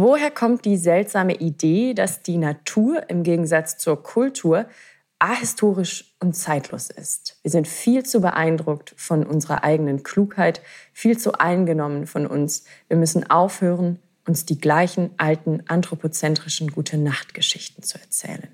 Woher kommt die seltsame Idee, dass die Natur im Gegensatz zur Kultur ahistorisch und zeitlos ist? Wir sind viel zu beeindruckt von unserer eigenen Klugheit, viel zu eingenommen von uns. Wir müssen aufhören, uns die gleichen alten anthropozentrischen Gute-Nacht-Geschichten zu erzählen.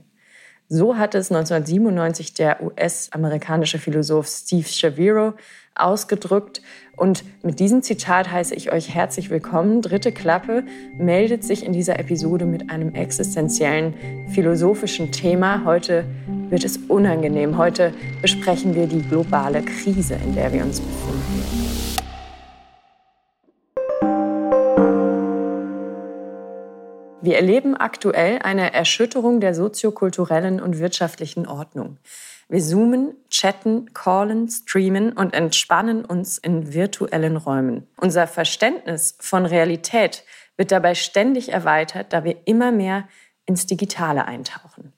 So hat es 1997 der US-amerikanische Philosoph Steve Shaviro ausgedrückt. Und mit diesem Zitat heiße ich euch herzlich willkommen. Dritte Klappe meldet sich in dieser Episode mit einem existenziellen philosophischen Thema. Heute wird es unangenehm. Heute besprechen wir die globale Krise, in der wir uns befinden. Wir erleben aktuell eine Erschütterung der soziokulturellen und wirtschaftlichen Ordnung. Wir zoomen, chatten, callen, streamen und entspannen uns in virtuellen Räumen. Unser Verständnis von Realität wird dabei ständig erweitert, da wir immer mehr ins Digitale eintauchen.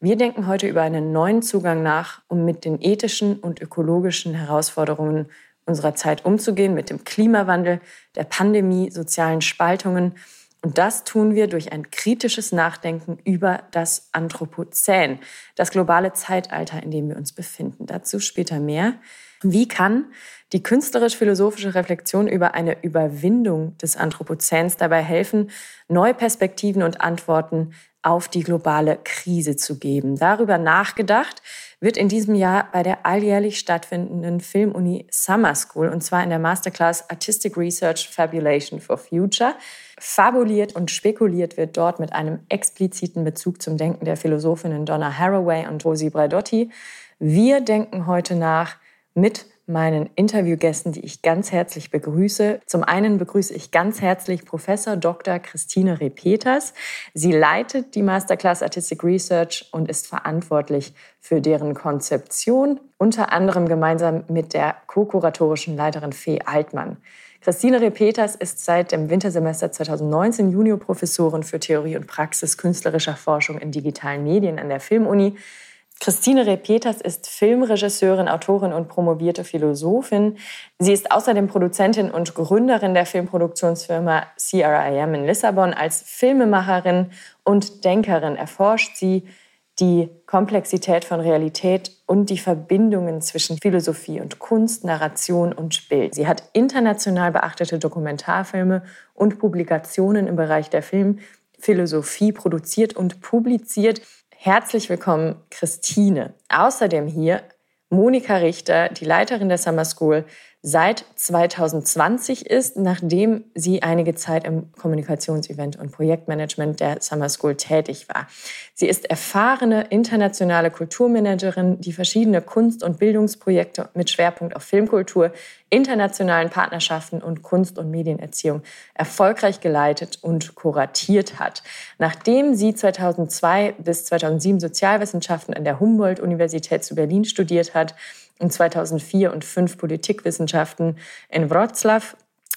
Wir denken heute über einen neuen Zugang nach, um mit den ethischen und ökologischen Herausforderungen unserer Zeit umzugehen, mit dem Klimawandel, der Pandemie, sozialen Spaltungen und das tun wir durch ein kritisches Nachdenken über das Anthropozän, das globale Zeitalter, in dem wir uns befinden. Dazu später mehr. Wie kann die künstlerisch-philosophische Reflexion über eine Überwindung des Anthropozäns dabei helfen, neue Perspektiven und Antworten auf die globale Krise zu geben? Darüber nachgedacht wird in diesem Jahr bei der alljährlich stattfindenden Filmuni Summer School und zwar in der Masterclass Artistic Research Fabulation for Future. Fabuliert und spekuliert wird dort mit einem expliziten Bezug zum Denken der Philosophinnen Donna Haraway und Rosi Braidotti. Wir denken heute nach mit meinen Interviewgästen, die ich ganz herzlich begrüße. Zum einen begrüße ich ganz herzlich Professor Dr. Christine Repeters. Sie leitet die Masterclass Artistic Research und ist verantwortlich für deren Konzeption, unter anderem gemeinsam mit der co-kuratorischen Leiterin Fee Altmann. Christine Repeters ist seit dem Wintersemester 2019 Juniorprofessorin für Theorie und Praxis künstlerischer Forschung in digitalen Medien an der Filmuni. Christine Repeters ist Filmregisseurin, Autorin und promovierte Philosophin. Sie ist außerdem Produzentin und Gründerin der Filmproduktionsfirma CRIM in Lissabon. Als Filmemacherin und Denkerin erforscht sie die Komplexität von Realität und die Verbindungen zwischen Philosophie und Kunst, Narration und Bild. Sie hat international beachtete Dokumentarfilme und Publikationen im Bereich der Filmphilosophie produziert und publiziert. Herzlich willkommen, Christine. Außerdem hier Monika Richter, die Leiterin der Summer School, seit 2020 ist, nachdem sie einige Zeit im Kommunikationsevent und Projektmanagement der Summer School tätig war. Sie ist erfahrene internationale Kulturmanagerin, die verschiedene Kunst- und Bildungsprojekte mit Schwerpunkt auf Filmkultur, internationalen Partnerschaften und Kunst- und Medienerziehung erfolgreich geleitet und kuratiert hat. Nachdem sie 2002 bis 2007 Sozialwissenschaften an der Humboldt-Universität zu Berlin studiert hat, und 2004 und 5 Politikwissenschaften in Wroclaw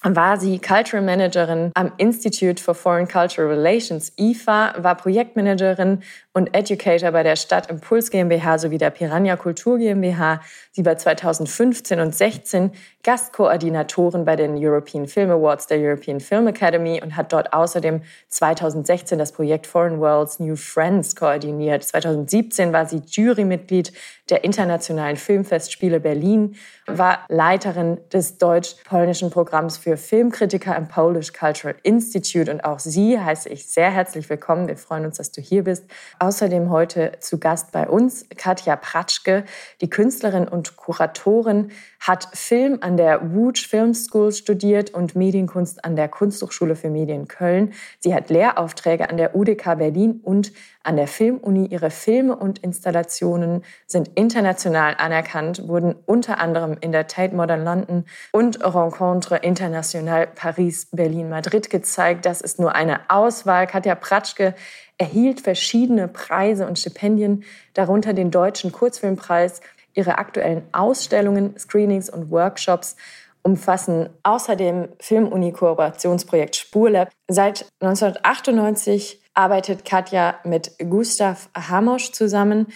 war sie Cultural Managerin am Institute for Foreign Cultural Relations, IFA, war Projektmanagerin und Educator bei der Stadt Impuls GmbH sowie der Piranha Kultur GmbH. Sie war 2015 und 16 Gastkoordinatorin bei den European Film Awards der European Film Academy und hat dort außerdem 2016 das Projekt Foreign Worlds New Friends koordiniert. 2017 war sie Jurymitglied der Internationalen Filmfestspiele Berlin, war Leiterin des deutsch-polnischen Programms für Filmkritiker im Polish Cultural Institute und auch sie heiße ich sehr herzlich willkommen. Wir freuen uns, dass du hier bist. Außerdem heute zu Gast bei uns Katja Pratschke, die Künstlerin und Kuratorin, hat Film an der Wuj Film School studiert und Medienkunst an der Kunsthochschule für Medien Köln. Sie hat Lehraufträge an der UDK Berlin und an der Filmuni. Ihre Filme und Installationen sind international anerkannt, wurden unter anderem in der Tate Modern London und Rencontre International Paris, Berlin, Madrid gezeigt. Das ist nur eine Auswahl. Katja Pratschke erhielt verschiedene Preise und Stipendien, darunter den Deutschen Kurzfilmpreis. Ihre aktuellen Ausstellungen, Screenings und Workshops umfassen außerdem Filmuni-Kooperationsprojekt Spurlab. Seit 1998 arbeitet Katja mit Gustav Hamosch zusammen.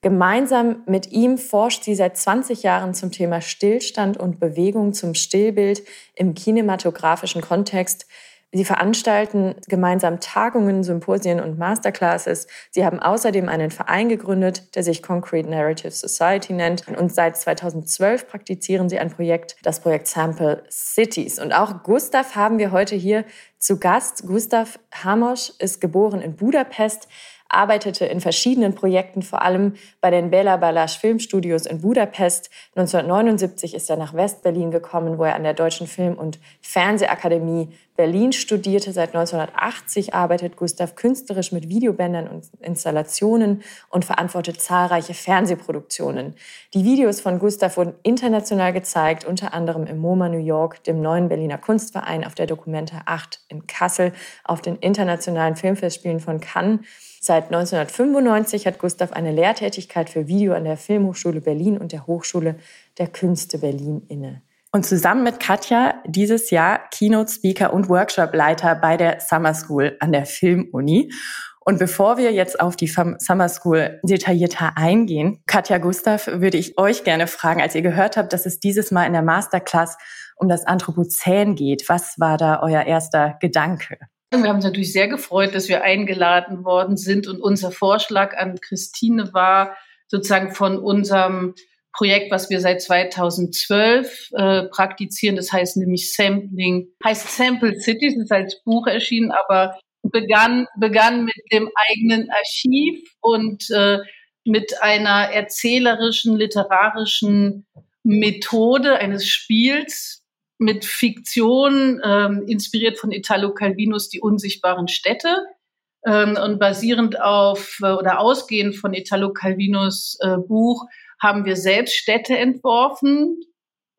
Gemeinsam mit ihm forscht sie seit 20 Jahren zum Thema Stillstand und Bewegung zum Stillbild im kinematografischen Kontext. Sie veranstalten gemeinsam Tagungen, Symposien und Masterclasses. Sie haben außerdem einen Verein gegründet, der sich Concrete Narrative Society nennt. Und seit 2012 praktizieren sie ein Projekt, das Projekt Sample Cities. Und auch Gustav haben wir heute hier zu Gast. Gustav Hamosch ist geboren in Budapest, arbeitete in verschiedenen Projekten, vor allem bei den Bela Balázs Filmstudios in Budapest. 1979 ist er nach Westberlin gekommen, wo er an der Deutschen Film- und Fernsehakademie Berlin studierte. Seit 1980 arbeitet Gustav künstlerisch mit Videobändern und Installationen und verantwortet zahlreiche Fernsehproduktionen. Die Videos von Gustav wurden international gezeigt, unter anderem im MoMA New York, dem neuen Berliner Kunstverein, auf der Dokumenta 8 in Kassel, auf den internationalen Filmfestspielen von Cannes Seit 1995 hat Gustav eine Lehrtätigkeit für Video an der Filmhochschule Berlin und der Hochschule der Künste Berlin inne. Und zusammen mit Katja dieses Jahr Keynote Speaker und Workshop-Leiter bei der Summer School an der Filmuni. Und bevor wir jetzt auf die Summer School detaillierter eingehen, Katja Gustav, würde ich euch gerne fragen, als ihr gehört habt, dass es dieses Mal in der Masterclass um das Anthropozän geht, was war da euer erster Gedanke? Wir haben uns natürlich sehr gefreut, dass wir eingeladen worden sind. Und unser Vorschlag an Christine war, sozusagen von unserem Projekt, was wir seit 2012 äh, praktizieren, das heißt nämlich Sampling, heißt Sample Cities, ist als Buch erschienen, aber begann, begann mit dem eigenen Archiv und äh, mit einer erzählerischen, literarischen Methode eines Spiels, mit Fiktion, ähm, inspiriert von Italo Calvinos Die unsichtbaren Städte ähm, und basierend auf äh, oder ausgehend von Italo Calvinos äh, Buch haben wir selbst Städte entworfen.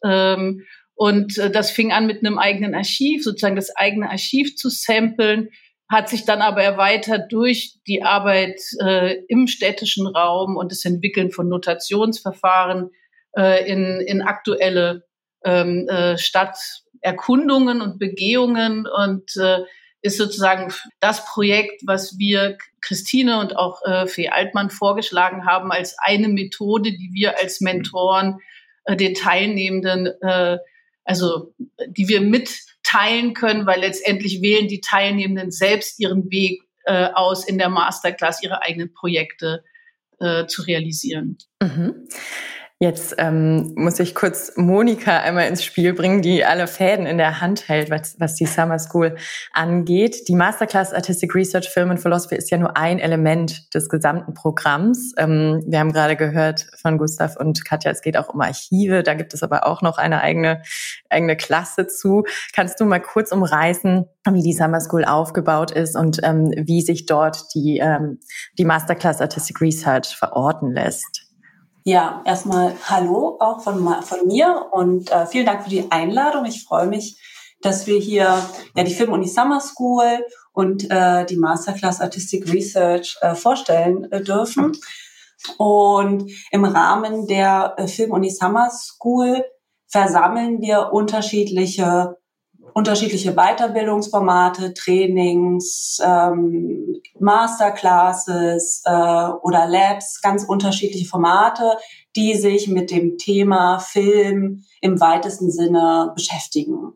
Ähm, und äh, das fing an mit einem eigenen Archiv, sozusagen das eigene Archiv zu samplen, hat sich dann aber erweitert durch die Arbeit äh, im städtischen Raum und das Entwickeln von Notationsverfahren äh, in, in aktuelle ähm, äh, Stadterkundungen und Begehungen und äh, ist sozusagen das Projekt, was wir Christine und auch äh, Fee Altmann vorgeschlagen haben als eine Methode, die wir als Mentoren äh, den Teilnehmenden, äh, also die wir mitteilen können, weil letztendlich wählen die Teilnehmenden selbst ihren Weg äh, aus, in der Masterclass ihre eigenen Projekte äh, zu realisieren. Mhm. Jetzt ähm, muss ich kurz Monika einmal ins Spiel bringen, die alle Fäden in der Hand hält, was, was die Summer School angeht. Die Masterclass Artistic Research Film and Philosophy ist ja nur ein Element des gesamten Programms. Ähm, wir haben gerade gehört von Gustav und Katja, es geht auch um Archive. Da gibt es aber auch noch eine eigene, eigene Klasse zu. Kannst du mal kurz umreißen, wie die Summer School aufgebaut ist und ähm, wie sich dort die, ähm, die Masterclass Artistic Research verorten lässt? Ja, erstmal Hallo auch von, von mir und äh, vielen Dank für die Einladung. Ich freue mich, dass wir hier ja, die Film Uni Summer School und äh, die Masterclass Artistic Research äh, vorstellen äh, dürfen. Und im Rahmen der äh, Film Uni Summer School versammeln wir unterschiedliche unterschiedliche Weiterbildungsformate, Trainings, ähm, Masterclasses äh, oder Labs, ganz unterschiedliche Formate, die sich mit dem Thema Film im weitesten Sinne beschäftigen.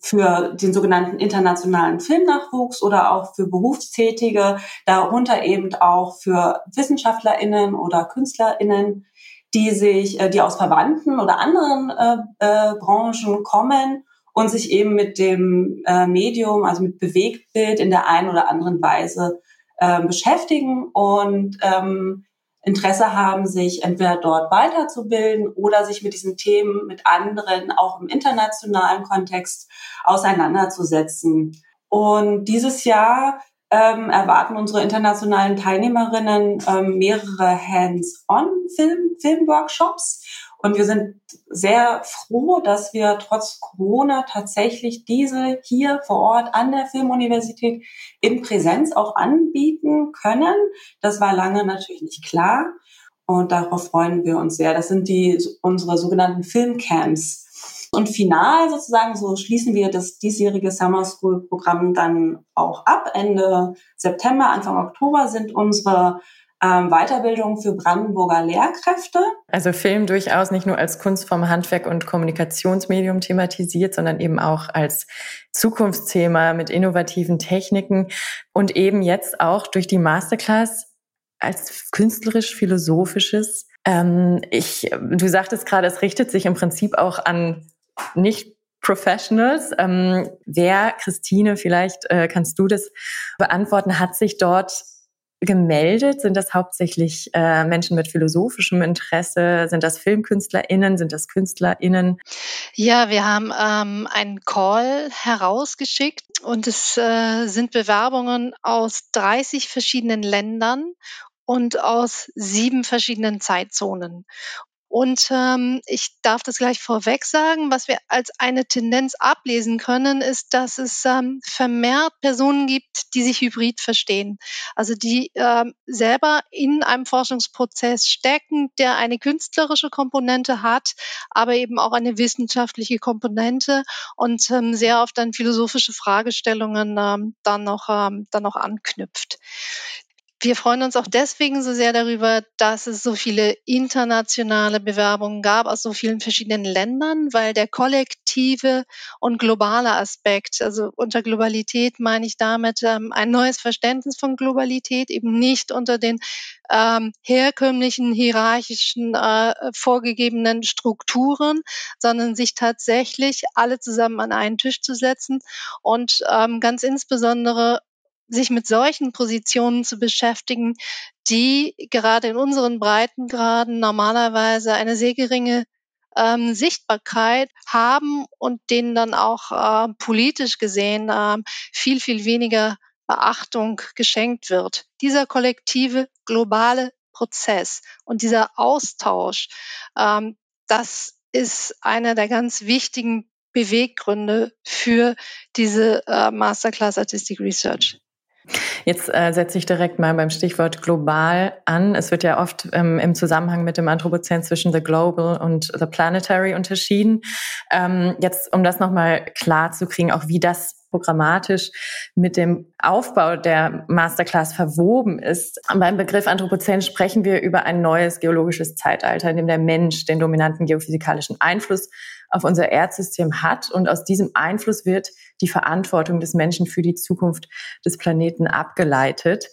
Für den sogenannten internationalen Filmnachwuchs oder auch für Berufstätige, darunter eben auch für WissenschaftlerInnen oder KünstlerInnen, die sich, äh, die aus Verwandten oder anderen äh, äh, Branchen kommen und sich eben mit dem äh, Medium, also mit Bewegtbild in der einen oder anderen Weise äh, beschäftigen und ähm, Interesse haben, sich entweder dort weiterzubilden oder sich mit diesen Themen mit anderen auch im internationalen Kontext auseinanderzusetzen. Und dieses Jahr ähm, erwarten unsere internationalen Teilnehmerinnen ähm, mehrere Hands-on-Film-Workshops. Und wir sind sehr froh, dass wir trotz Corona tatsächlich diese hier vor Ort an der Filmuniversität in Präsenz auch anbieten können. Das war lange natürlich nicht klar. Und darauf freuen wir uns sehr. Das sind die, unsere sogenannten Filmcamps. Und final sozusagen, so schließen wir das diesjährige Summer School Programm dann auch ab. Ende September, Anfang Oktober sind unsere ähm, Weiterbildung für Brandenburger Lehrkräfte. Also Film durchaus nicht nur als Kunstform, Handwerk und Kommunikationsmedium thematisiert, sondern eben auch als Zukunftsthema mit innovativen Techniken und eben jetzt auch durch die Masterclass als künstlerisch-philosophisches. Ähm, ich, du sagtest gerade, es richtet sich im Prinzip auch an nicht Professionals. Ähm, wer, Christine, vielleicht äh, kannst du das beantworten, hat sich dort gemeldet? Sind das hauptsächlich äh, Menschen mit philosophischem Interesse? Sind das FilmkünstlerInnen? Sind das KünstlerInnen? Ja, wir haben ähm, einen Call herausgeschickt und es äh, sind Bewerbungen aus 30 verschiedenen Ländern und aus sieben verschiedenen Zeitzonen. Und ähm, ich darf das gleich vorweg sagen, was wir als eine Tendenz ablesen können, ist, dass es ähm, vermehrt Personen gibt, die sich hybrid verstehen. Also die ähm, selber in einem Forschungsprozess stecken, der eine künstlerische Komponente hat, aber eben auch eine wissenschaftliche Komponente und ähm, sehr oft an philosophische Fragestellungen ähm, dann, noch, ähm, dann noch anknüpft. Wir freuen uns auch deswegen so sehr darüber, dass es so viele internationale Bewerbungen gab aus so vielen verschiedenen Ländern, weil der kollektive und globale Aspekt, also unter Globalität meine ich damit ähm, ein neues Verständnis von Globalität, eben nicht unter den ähm, herkömmlichen hierarchischen äh, vorgegebenen Strukturen, sondern sich tatsächlich alle zusammen an einen Tisch zu setzen und ähm, ganz insbesondere sich mit solchen Positionen zu beschäftigen, die gerade in unseren Breitengraden normalerweise eine sehr geringe ähm, Sichtbarkeit haben und denen dann auch äh, politisch gesehen äh, viel, viel weniger Beachtung geschenkt wird. Dieser kollektive globale Prozess und dieser Austausch, ähm, das ist einer der ganz wichtigen Beweggründe für diese äh, Masterclass Artistic Research. Jetzt äh, setze ich direkt mal beim Stichwort global an. Es wird ja oft ähm, im Zusammenhang mit dem Anthropozän zwischen the global und the planetary unterschieden. Ähm, jetzt, um das nochmal klar zu kriegen, auch wie das programmatisch mit dem Aufbau der Masterclass verwoben ist. Beim Begriff Anthropozän sprechen wir über ein neues geologisches Zeitalter, in dem der Mensch den dominanten geophysikalischen Einfluss auf unser Erdsystem hat. Und aus diesem Einfluss wird die Verantwortung des Menschen für die Zukunft des Planeten abgeleitet.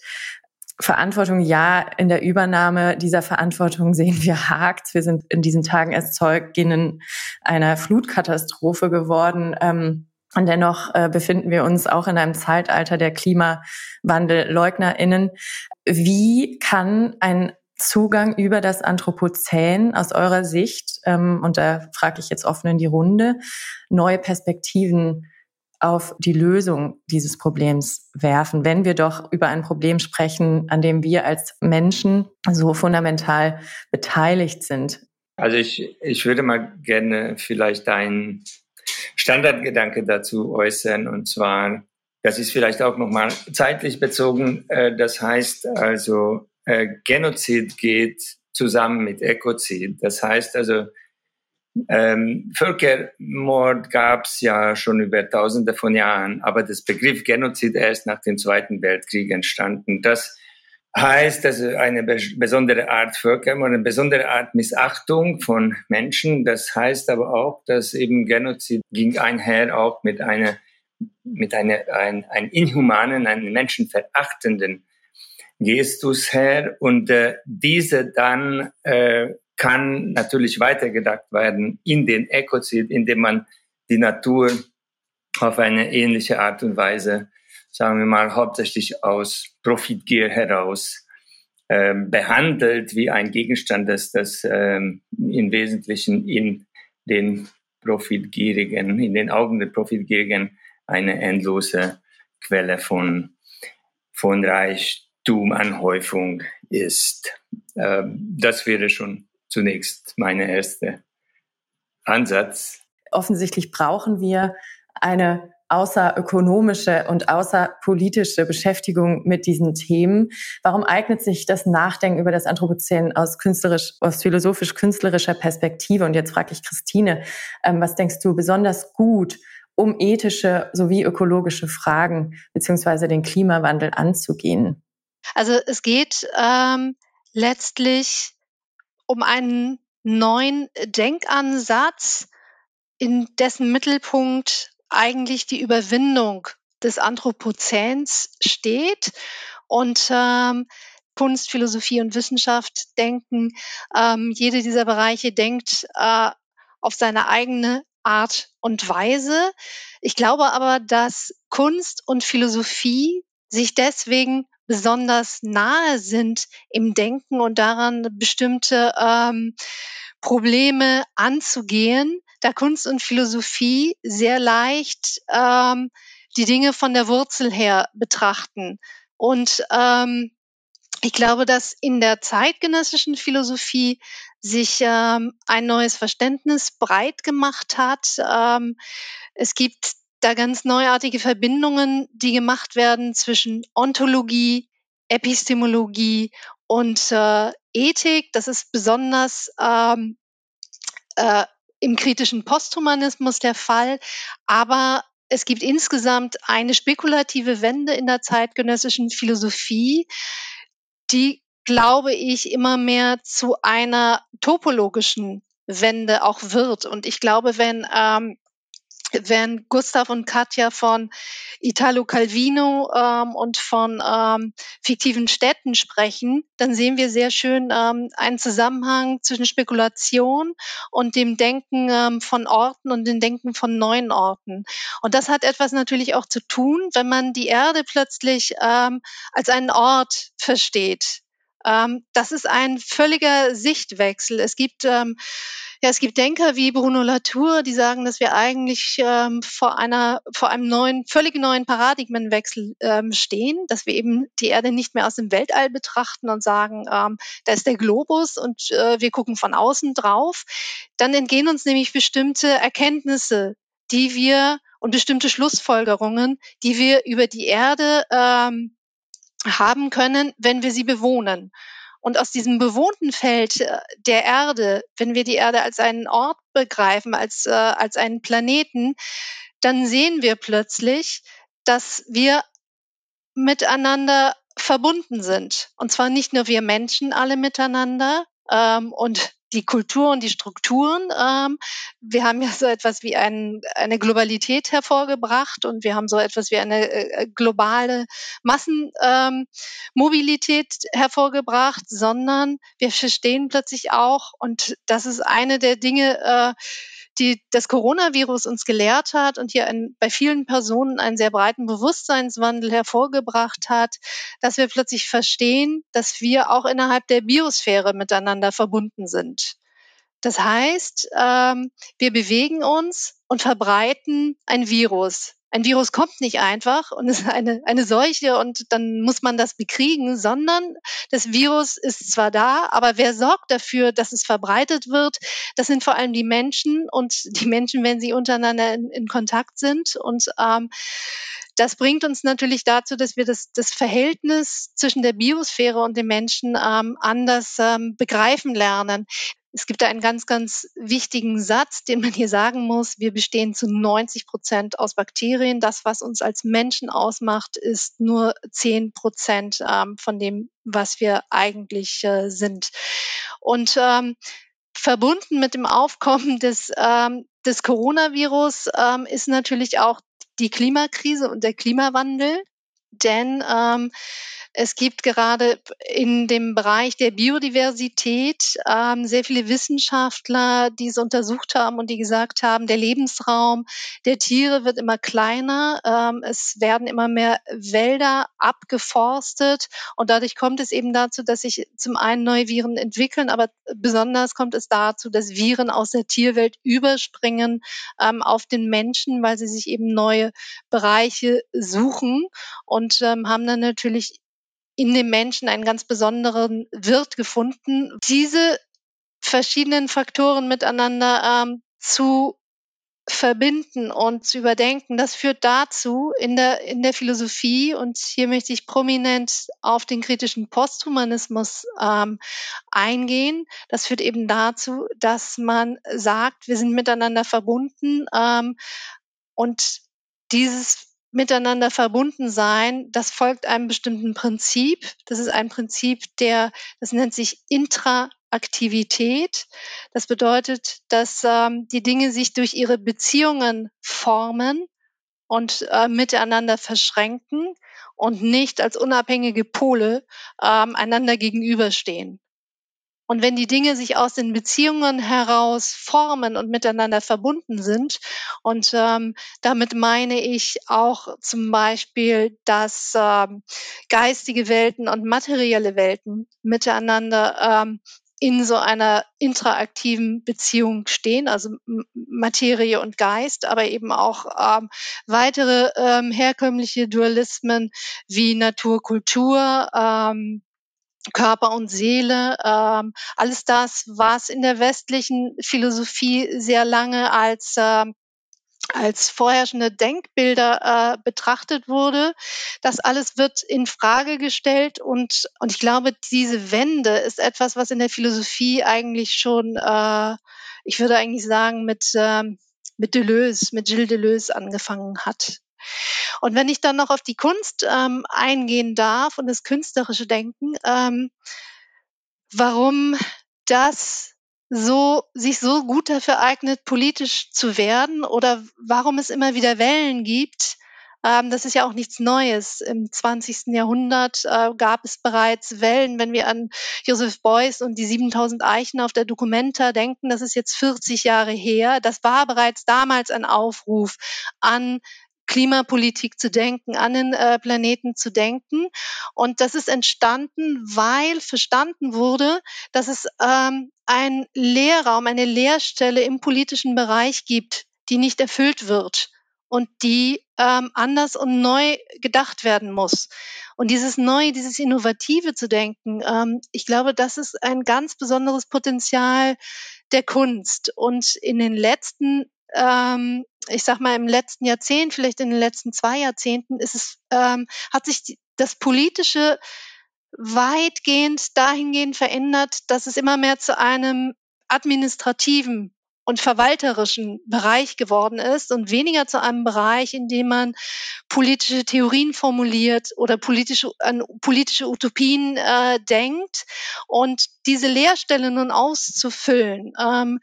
Verantwortung, ja, in der Übernahme dieser Verantwortung sehen wir hakt. Wir sind in diesen Tagen erst Zeuginnen einer Flutkatastrophe geworden. Ähm, und dennoch äh, befinden wir uns auch in einem Zeitalter der KlimawandelleugnerInnen. Wie kann ein Zugang über das Anthropozän aus eurer Sicht, ähm, und da frage ich jetzt offen in die Runde, neue Perspektiven auf die Lösung dieses Problems werfen, wenn wir doch über ein Problem sprechen, an dem wir als Menschen so fundamental beteiligt sind. Also ich, ich würde mal gerne vielleicht einen Standardgedanke dazu äußern, und zwar, das ist vielleicht auch nochmal zeitlich bezogen, äh, das heißt also, äh, Genozid geht zusammen mit Ökozid. Das heißt also, ähm, Völkermord gab es ja schon über Tausende von Jahren, aber das Begriff Genozid erst nach dem Zweiten Weltkrieg entstanden. Das heißt also eine besondere Art Völkermord, eine besondere Art Missachtung von Menschen. Das heißt aber auch, dass eben Genozid ging einher auch mit einer mit einer ein, ein inhumanen, einen menschenverachtenden Gestus her und äh, diese dann äh, kann natürlich weitergedacht werden in den Ökozid, indem man die Natur auf eine ähnliche Art und Weise, sagen wir mal, hauptsächlich aus Profitgier heraus äh, behandelt wie ein Gegenstand, das das äh, im Wesentlichen in den Profitgierigen, in den Augen der Profitgierigen eine endlose Quelle von, von Reich, Reichtumanhäufung ist. Ähm, das wäre schon zunächst meine erste Ansatz. Offensichtlich brauchen wir eine außerökonomische und außerpolitische Beschäftigung mit diesen Themen. Warum eignet sich das Nachdenken über das Anthropozän aus künstlerisch, aus philosophisch-künstlerischer Perspektive? Und jetzt frage ich Christine, ähm, was denkst du besonders gut, um ethische sowie ökologische Fragen beziehungsweise den Klimawandel anzugehen? Also es geht ähm, letztlich um einen neuen Denkansatz, in dessen Mittelpunkt eigentlich die Überwindung des Anthropozäns steht und ähm, Kunst, Philosophie und Wissenschaft denken. Ähm, jede dieser Bereiche denkt äh, auf seine eigene Art und Weise. Ich glaube aber, dass Kunst und Philosophie sich deswegen besonders nahe sind im Denken und daran bestimmte ähm, Probleme anzugehen, da Kunst und Philosophie sehr leicht ähm, die Dinge von der Wurzel her betrachten. Und ähm, ich glaube, dass in der zeitgenössischen Philosophie sich ähm, ein neues Verständnis breit gemacht hat. Ähm, es gibt da ganz neuartige Verbindungen, die gemacht werden zwischen Ontologie, Epistemologie und äh, Ethik. Das ist besonders ähm, äh, im kritischen Posthumanismus der Fall. Aber es gibt insgesamt eine spekulative Wende in der zeitgenössischen Philosophie, die, glaube ich, immer mehr zu einer topologischen Wende auch wird. Und ich glaube, wenn ähm, wenn Gustav und Katja von Italo Calvino ähm, und von ähm, fiktiven Städten sprechen, dann sehen wir sehr schön ähm, einen Zusammenhang zwischen Spekulation und dem Denken ähm, von Orten und dem Denken von neuen Orten. Und das hat etwas natürlich auch zu tun, wenn man die Erde plötzlich ähm, als einen Ort versteht. Ähm, das ist ein völliger Sichtwechsel. Es gibt ähm, ja, es gibt Denker wie Bruno Latour, die sagen, dass wir eigentlich ähm, vor einer, vor einem neuen, völlig neuen Paradigmenwechsel ähm, stehen, dass wir eben die Erde nicht mehr aus dem Weltall betrachten und sagen, ähm, da ist der Globus und äh, wir gucken von außen drauf. Dann entgehen uns nämlich bestimmte Erkenntnisse, die wir und bestimmte Schlussfolgerungen, die wir über die Erde ähm, haben können, wenn wir sie bewohnen. Und aus diesem bewohnten Feld äh, der Erde, wenn wir die Erde als einen Ort begreifen, als, äh, als einen Planeten, dann sehen wir plötzlich, dass wir miteinander verbunden sind. Und zwar nicht nur wir Menschen alle miteinander ähm, und die Kultur und die Strukturen. Ähm, wir haben ja so etwas wie ein, eine Globalität hervorgebracht und wir haben so etwas wie eine äh, globale Massenmobilität ähm, hervorgebracht, sondern wir verstehen plötzlich auch, und das ist eine der Dinge, äh, die das Coronavirus uns gelehrt hat und hier ein, bei vielen Personen einen sehr breiten Bewusstseinswandel hervorgebracht hat, dass wir plötzlich verstehen, dass wir auch innerhalb der Biosphäre miteinander verbunden sind. Das heißt, ähm, wir bewegen uns und verbreiten ein Virus. Ein Virus kommt nicht einfach und ist eine, eine Seuche und dann muss man das bekriegen, sondern das Virus ist zwar da, aber wer sorgt dafür, dass es verbreitet wird? Das sind vor allem die Menschen und die Menschen, wenn sie untereinander in, in Kontakt sind. Und ähm, das bringt uns natürlich dazu, dass wir das, das Verhältnis zwischen der Biosphäre und dem Menschen ähm, anders ähm, begreifen lernen. Es gibt da einen ganz, ganz wichtigen Satz, den man hier sagen muss. Wir bestehen zu 90 Prozent aus Bakterien. Das, was uns als Menschen ausmacht, ist nur 10 Prozent ähm, von dem, was wir eigentlich äh, sind. Und ähm, verbunden mit dem Aufkommen des, ähm, des Coronavirus ähm, ist natürlich auch die Klimakrise und der Klimawandel. Denn ähm, es gibt gerade in dem Bereich der Biodiversität ähm, sehr viele Wissenschaftler, die es untersucht haben und die gesagt haben, der Lebensraum der Tiere wird immer kleiner. Ähm, es werden immer mehr Wälder abgeforstet und dadurch kommt es eben dazu, dass sich zum einen neue Viren entwickeln, aber besonders kommt es dazu, dass Viren aus der Tierwelt überspringen ähm, auf den Menschen, weil sie sich eben neue Bereiche suchen und ähm, haben dann natürlich in dem Menschen einen ganz besonderen Wirt gefunden. Diese verschiedenen Faktoren miteinander ähm, zu verbinden und zu überdenken, das führt dazu in der, in der Philosophie, und hier möchte ich prominent auf den kritischen Posthumanismus ähm, eingehen, das führt eben dazu, dass man sagt, wir sind miteinander verbunden ähm, und dieses miteinander verbunden sein, das folgt einem bestimmten Prinzip. Das ist ein Prinzip, der, das nennt sich Intraaktivität. Das bedeutet, dass ähm, die Dinge sich durch ihre Beziehungen formen und äh, miteinander verschränken und nicht als unabhängige Pole ähm, einander gegenüberstehen. Und wenn die Dinge sich aus den Beziehungen heraus formen und miteinander verbunden sind, und ähm, damit meine ich auch zum Beispiel, dass ähm, geistige Welten und materielle Welten miteinander ähm, in so einer interaktiven Beziehung stehen, also Materie und Geist, aber eben auch ähm, weitere ähm, herkömmliche Dualismen wie Natur, Kultur, ähm, Körper und Seele, ähm, alles das, was in der westlichen Philosophie sehr lange als äh, als vorherrschende Denkbilder äh, betrachtet wurde. Das alles wird in Frage gestellt und und ich glaube, diese Wende ist etwas, was in der Philosophie eigentlich schon, äh, ich würde eigentlich sagen, mit äh, mit Deleuze, mit Gilles Deleuze angefangen hat. Und wenn ich dann noch auf die Kunst ähm, eingehen darf und das künstlerische Denken, ähm, warum das so, sich so gut dafür eignet, politisch zu werden oder warum es immer wieder Wellen gibt, ähm, das ist ja auch nichts Neues. Im 20. Jahrhundert äh, gab es bereits Wellen, wenn wir an Joseph Beuys und die 7000 Eichen auf der Documenta denken, das ist jetzt 40 Jahre her. Das war bereits damals ein Aufruf an Klimapolitik zu denken, an den äh, Planeten zu denken. Und das ist entstanden, weil verstanden wurde, dass es ähm, ein Lehrraum, eine Lehrstelle im politischen Bereich gibt, die nicht erfüllt wird und die ähm, anders und neu gedacht werden muss. Und dieses Neue, dieses Innovative zu denken, ähm, ich glaube, das ist ein ganz besonderes Potenzial der Kunst. Und in den letzten ähm, ich sag mal, im letzten Jahrzehnt, vielleicht in den letzten zwei Jahrzehnten, ist es, ähm, hat sich das Politische weitgehend dahingehend verändert, dass es immer mehr zu einem administrativen und verwalterischen Bereich geworden ist und weniger zu einem Bereich, in dem man politische Theorien formuliert oder politische, an politische Utopien äh, denkt. Und diese Leerstelle nun auszufüllen, ähm,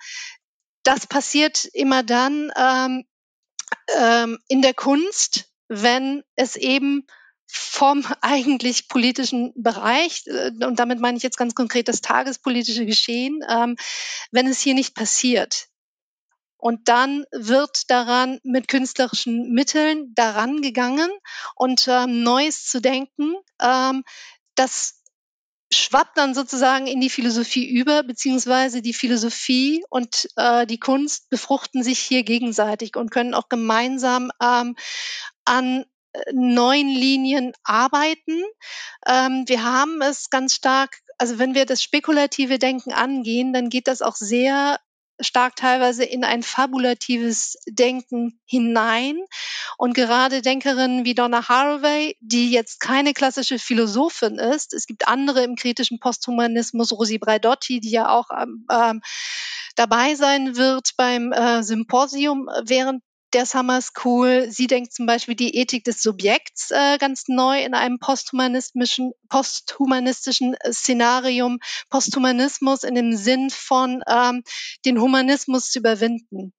das passiert immer dann ähm, ähm, in der Kunst, wenn es eben vom eigentlich politischen Bereich, äh, und damit meine ich jetzt ganz konkret das tagespolitische Geschehen, ähm, wenn es hier nicht passiert. Und dann wird daran mit künstlerischen Mitteln daran gegangen und ähm, Neues zu denken, ähm, das schwappt dann sozusagen in die Philosophie über, beziehungsweise die Philosophie und äh, die Kunst befruchten sich hier gegenseitig und können auch gemeinsam ähm, an äh, neuen Linien arbeiten. Ähm, wir haben es ganz stark, also wenn wir das spekulative Denken angehen, dann geht das auch sehr stark teilweise in ein fabulatives Denken hinein. Und gerade Denkerinnen wie Donna Haraway, die jetzt keine klassische Philosophin ist, es gibt andere im kritischen Posthumanismus, Rosi Braidotti, die ja auch ähm, dabei sein wird beim äh, Symposium während der Summer School. Sie denkt zum Beispiel die Ethik des Subjekts äh, ganz neu in einem posthumanistischen, posthumanistischen äh, Szenarium. Posthumanismus in dem Sinn von ähm, den Humanismus zu überwinden.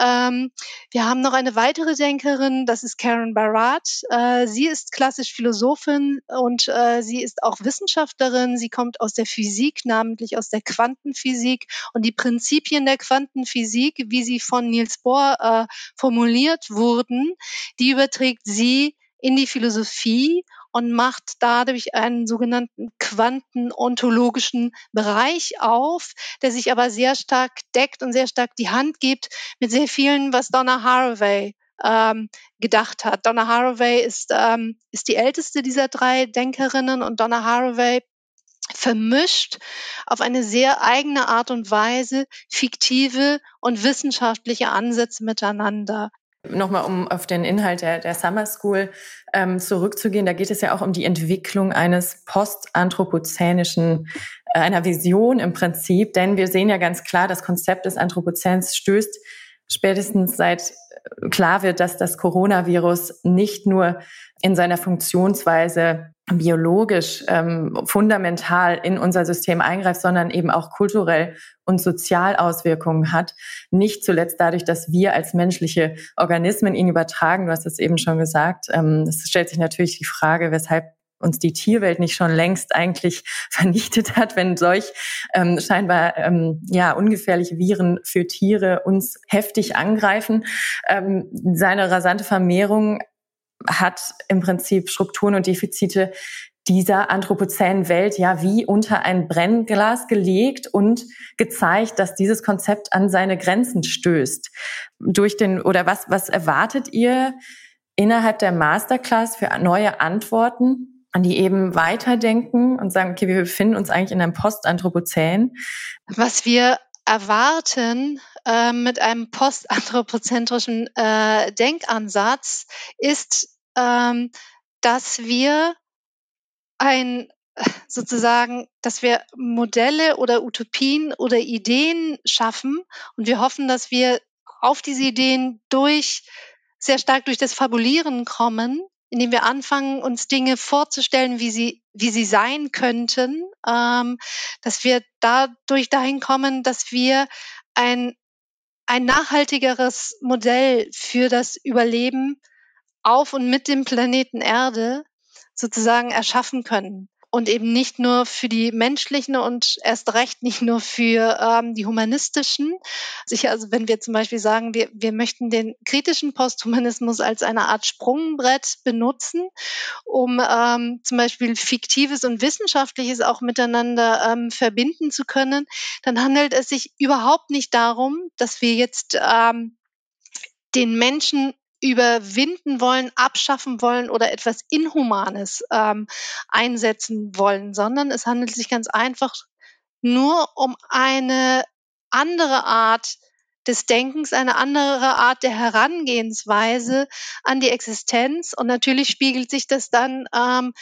Ähm, wir haben noch eine weitere Denkerin, das ist Karen Barat. Äh, sie ist klassisch Philosophin und äh, sie ist auch Wissenschaftlerin. Sie kommt aus der Physik, namentlich aus der Quantenphysik. Und die Prinzipien der Quantenphysik, wie sie von Niels Bohr äh, formuliert wurden, die überträgt sie in die Philosophie und macht dadurch einen sogenannten quantenontologischen Bereich auf, der sich aber sehr stark deckt und sehr stark die Hand gibt mit sehr vielen, was Donna Haraway ähm, gedacht hat. Donna Haraway ist, ähm, ist die älteste dieser drei Denkerinnen und Donna Haraway vermischt auf eine sehr eigene Art und Weise fiktive und wissenschaftliche Ansätze miteinander. Nochmal, um auf den Inhalt der, der Summer School ähm, zurückzugehen, da geht es ja auch um die Entwicklung eines postanthropozänischen, äh, einer Vision im Prinzip, denn wir sehen ja ganz klar, das Konzept des Anthropozäns stößt spätestens seit klar wird, dass das Coronavirus nicht nur in seiner Funktionsweise biologisch ähm, fundamental in unser System eingreift, sondern eben auch kulturell und sozial Auswirkungen hat. Nicht zuletzt dadurch, dass wir als menschliche Organismen ihn übertragen. Du hast es eben schon gesagt. Ähm, es stellt sich natürlich die Frage, weshalb uns die Tierwelt nicht schon längst eigentlich vernichtet hat, wenn solch ähm, scheinbar ähm, ja ungefährliche Viren für Tiere uns heftig angreifen. Ähm, seine rasante Vermehrung hat im Prinzip Strukturen und Defizite dieser anthropozänen Welt ja wie unter ein Brennglas gelegt und gezeigt, dass dieses Konzept an seine Grenzen stößt. Durch den oder was was erwartet ihr innerhalb der Masterclass für neue Antworten, an die eben weiterdenken und sagen, okay, wir befinden uns eigentlich in einem Postanthropozän? Was wir erwarten äh, mit einem postanthropozentrischen äh, Denkansatz ist, ähm, dass wir ein sozusagen, dass wir Modelle oder Utopien oder Ideen schaffen und wir hoffen, dass wir auf diese Ideen durch sehr stark durch das Fabulieren kommen, indem wir anfangen, uns Dinge vorzustellen, wie sie, wie sie sein könnten, ähm, dass wir dadurch dahin kommen, dass wir ein, ein nachhaltigeres Modell für das Überleben auf und mit dem Planeten Erde sozusagen erschaffen können und eben nicht nur für die menschlichen und erst recht nicht nur für ähm, die humanistischen. Sicher, also wenn wir zum Beispiel sagen, wir, wir möchten den kritischen Posthumanismus als eine Art Sprungbrett benutzen, um ähm, zum Beispiel fiktives und wissenschaftliches auch miteinander ähm, verbinden zu können, dann handelt es sich überhaupt nicht darum, dass wir jetzt ähm, den Menschen überwinden wollen, abschaffen wollen oder etwas Inhumanes ähm, einsetzen wollen, sondern es handelt sich ganz einfach nur um eine andere Art des Denkens, eine andere Art der Herangehensweise an die Existenz. Und natürlich spiegelt sich das dann ähm,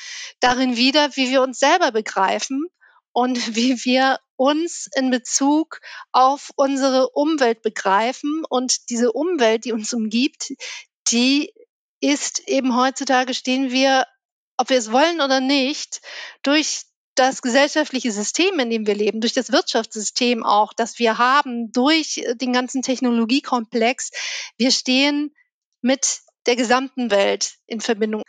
darin wider, wie wir uns selber begreifen und wie wir uns in Bezug auf unsere Umwelt begreifen. Und diese Umwelt, die uns umgibt, die ist eben heutzutage stehen wir, ob wir es wollen oder nicht, durch das gesellschaftliche System, in dem wir leben, durch das Wirtschaftssystem auch, das wir haben, durch den ganzen Technologiekomplex, wir stehen mit der gesamten Welt in Verbindung.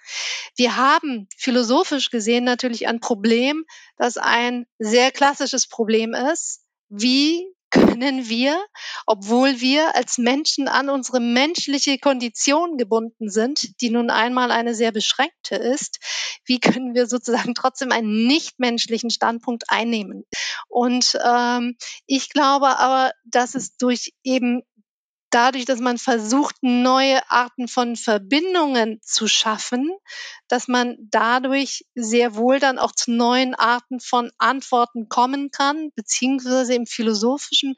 Wir haben philosophisch gesehen natürlich ein Problem, das ein sehr klassisches Problem ist. Wie können wir, obwohl wir als Menschen an unsere menschliche Kondition gebunden sind, die nun einmal eine sehr beschränkte ist, wie können wir sozusagen trotzdem einen nichtmenschlichen Standpunkt einnehmen? Und ähm, ich glaube aber, dass es durch eben dadurch, dass man versucht, neue Arten von Verbindungen zu schaffen, dass man dadurch sehr wohl dann auch zu neuen Arten von Antworten kommen kann, beziehungsweise im Philosophischen